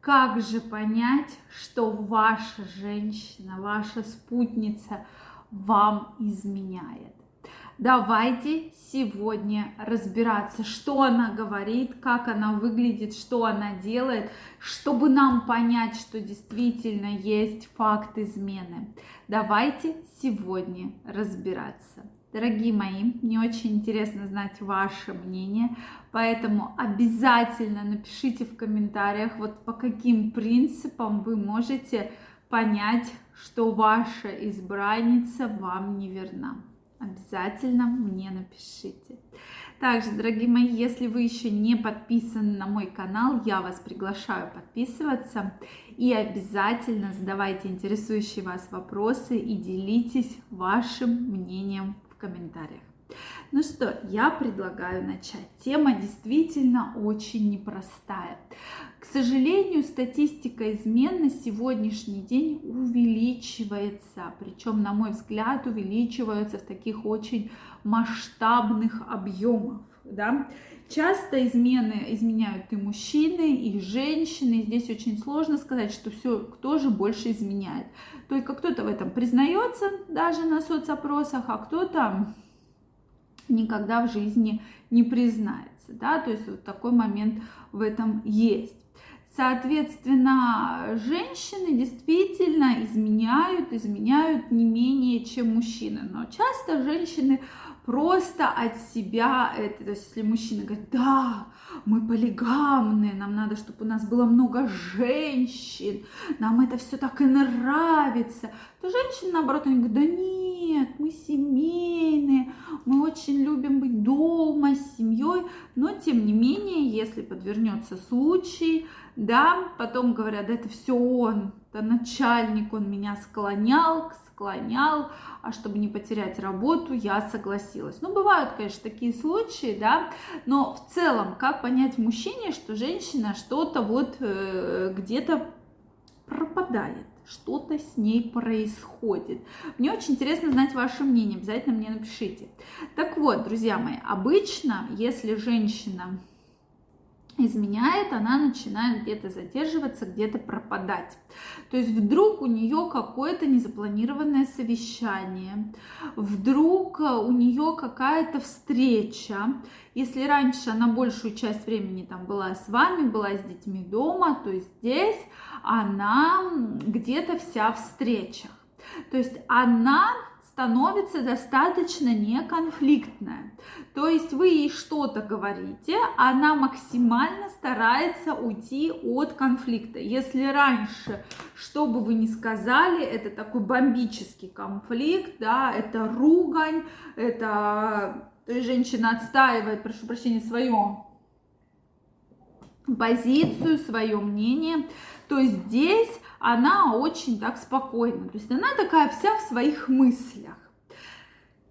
Как же понять, что ваша женщина, ваша спутница вам изменяет? Давайте сегодня разбираться, что она говорит, как она выглядит, что она делает, чтобы нам понять, что действительно есть факт измены. Давайте сегодня разбираться. Дорогие мои, мне очень интересно знать ваше мнение, поэтому обязательно напишите в комментариях, вот по каким принципам вы можете понять, что ваша избранница вам не верна. Обязательно мне напишите. Также, дорогие мои, если вы еще не подписаны на мой канал, я вас приглашаю подписываться. И обязательно задавайте интересующие вас вопросы и делитесь вашим мнением комментариях. Ну что, я предлагаю начать. Тема действительно очень непростая. К сожалению, статистика измен на сегодняшний день увеличивается, причем, на мой взгляд, увеличивается в таких очень масштабных объемах. Да? Часто измены изменяют и мужчины, и женщины. Здесь очень сложно сказать, что все, кто же больше изменяет. Только кто-то в этом признается даже на соцопросах, а кто-то никогда в жизни не признается. Да? То есть вот такой момент в этом есть. Соответственно, женщины действительно изменяют, изменяют не менее, чем мужчины. Но часто женщины просто от себя это, то есть если мужчина говорит, да, мы полигамные, нам надо, чтобы у нас было много женщин, нам это все так и нравится, то женщина, наоборот, они говорят, да нет, мы семейные, мы очень любим быть дома с семьей, но тем не менее, если подвернется случай, да, потом говорят, да это все он, это начальник, он меня склонял, склонял, а чтобы не потерять работу, я согласилась. Ну, бывают, конечно, такие случаи, да, но в целом, как понять мужчине, что женщина что-то вот э, где-то пропадает? что-то с ней происходит. Мне очень интересно знать ваше мнение, обязательно мне напишите. Так вот, друзья мои, обычно, если женщина изменяет, она начинает где-то задерживаться, где-то пропадать. То есть вдруг у нее какое-то незапланированное совещание, вдруг у нее какая-то встреча. Если раньше она большую часть времени там была с вами, была с детьми дома, то здесь она где-то вся в встречах. То есть она становится достаточно неконфликтная. То есть вы ей что-то говорите, она максимально старается уйти от конфликта. Если раньше, что бы вы ни сказали, это такой бомбический конфликт, да, это ругань, это то есть женщина отстаивает, прошу прощения, свою позицию, свое мнение, то здесь она очень так спокойна. То есть она такая вся в своих мыслях.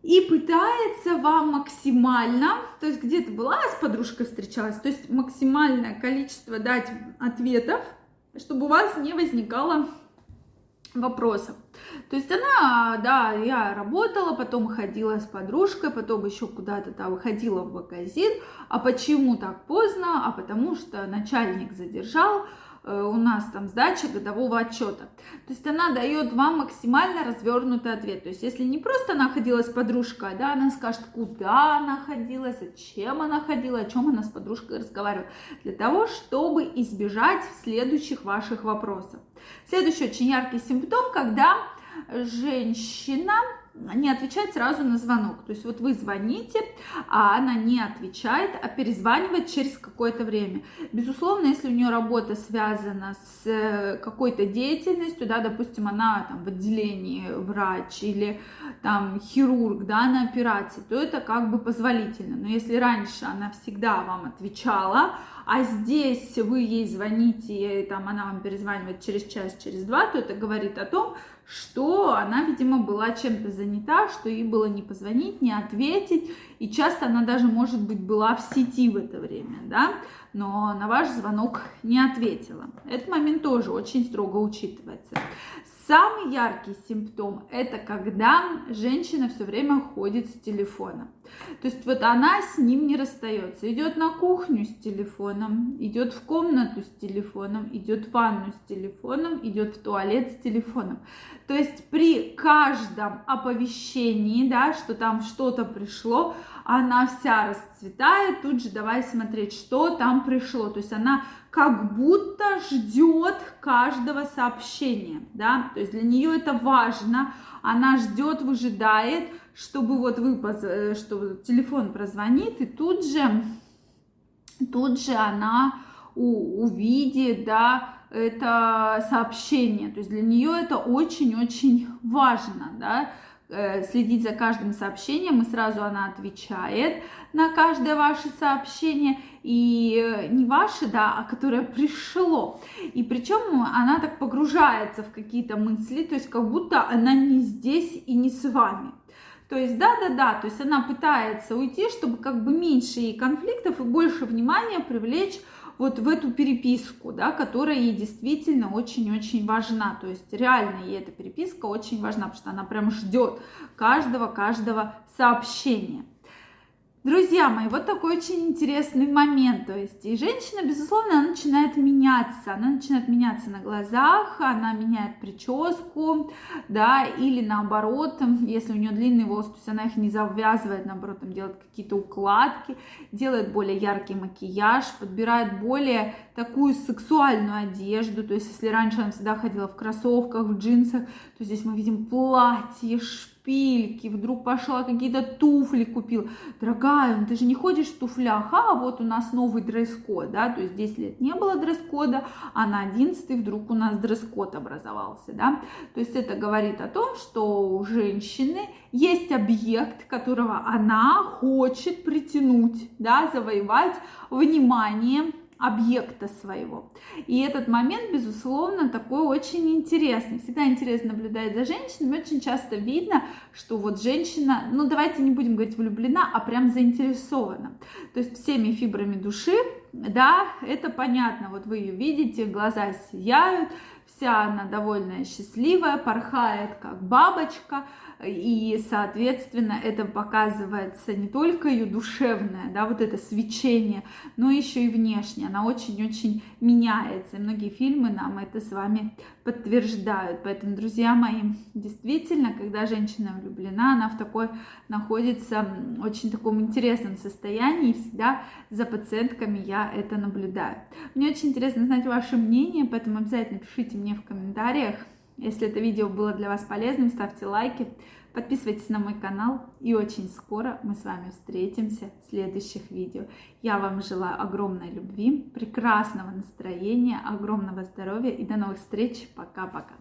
И пытается вам максимально, то есть где-то была с подружкой встречалась, то есть максимальное количество дать ответов, чтобы у вас не возникало вопросов. То есть она, да, я работала, потом ходила с подружкой, потом еще куда-то там выходила в магазин. А почему так поздно? А потому что начальник задержал, у нас там сдача годового отчета. То есть она дает вам максимально развернутый ответ. То есть если не просто она ходила с подружкой, да, она скажет, куда она ходила, зачем она ходила, о чем она с подружкой разговаривала, для того, чтобы избежать следующих ваших вопросов. Следующий очень яркий симптом, когда женщина не отвечает сразу на звонок. То есть вот вы звоните, а она не отвечает, а перезванивает через какое-то время. Безусловно, если у нее работа связана с э, какой-то деятельностью, да, допустим, она там в отделении врач или там хирург, да, на операции, то это как бы позволительно. Но если раньше она всегда вам отвечала, а здесь вы ей звоните, и там она вам перезванивает через час, через два, то это говорит о том, что она, видимо, была чем-то занята, что ей было не позвонить, не ответить, и часто она даже, может быть, была в сети в это время, да, но на ваш звонок не ответила. Этот момент тоже очень строго учитывается. Самый яркий симптом – это когда женщина все время ходит с телефоном. То есть вот она с ним не расстается. Идет на кухню с телефоном, идет в комнату с телефоном, идет в ванну с телефоном, идет в туалет с телефоном. То есть при каждом оповещении, да, что там что-то пришло, она вся расцветает, тут же давай смотреть, что там пришло. То есть она как будто ждет каждого сообщения, да, то есть для нее это важно, она ждет, выжидает, чтобы вот вы, э, что телефон прозвонит, и тут же, тут же она у, увидит, да, это сообщение, то есть для нее это очень-очень важно, да, следить за каждым сообщением, и сразу она отвечает на каждое ваше сообщение, и э, не ваше, да, а которое пришло. И причем она так погружается в какие-то мысли, то есть как будто она не здесь и не с вами. То есть, да-да-да, то есть она пытается уйти, чтобы как бы меньше ей конфликтов и больше внимания привлечь вот в эту переписку, да, которая ей действительно очень-очень важна. То есть реально ей эта переписка очень важна, потому что она прям ждет каждого-каждого сообщения. Друзья мои, вот такой очень интересный момент. То есть, и женщина, безусловно, она начинает меняться. Она начинает меняться на глазах, она меняет прическу, да, или наоборот, если у нее длинные волосы, то есть она их не завязывает, наоборот, там делает какие-то укладки, делает более яркий макияж, подбирает более такую сексуальную одежду. То есть, если раньше она всегда ходила в кроссовках, в джинсах, то здесь мы видим платье, шпиль, шпильки, вдруг пошла какие-то туфли купил. Дорогая, ну ты же не ходишь в туфлях, а вот у нас новый дресс-код, да, то есть 10 лет не было дресс-кода, а на 11 вдруг у нас дресс-код образовался, да. То есть это говорит о том, что у женщины есть объект, которого она хочет притянуть, да, завоевать внимание объекта своего. И этот момент, безусловно, такой очень интересный. Всегда интересно наблюдать за женщинами. Очень часто видно, что вот женщина, ну давайте не будем говорить влюблена, а прям заинтересована. То есть всеми фибрами души, да, это понятно. Вот вы ее видите, глаза сияют, вся она довольная, счастливая, порхает как бабочка, и, соответственно, это показывается не только ее душевное, да, вот это свечение, но еще и внешне, она очень-очень меняется, и многие фильмы нам это с вами подтверждают, поэтому, друзья мои, действительно, когда женщина влюблена, она в такой находится очень таком интересном состоянии, и всегда за пациентками я это наблюдаю. Мне очень интересно знать ваше мнение, поэтому обязательно пишите мне в комментариях, если это видео было для вас полезным, ставьте лайки, подписывайтесь на мой канал. И очень скоро мы с вами встретимся в следующих видео. Я вам желаю огромной любви, прекрасного настроения, огромного здоровья и до новых встреч. Пока-пока.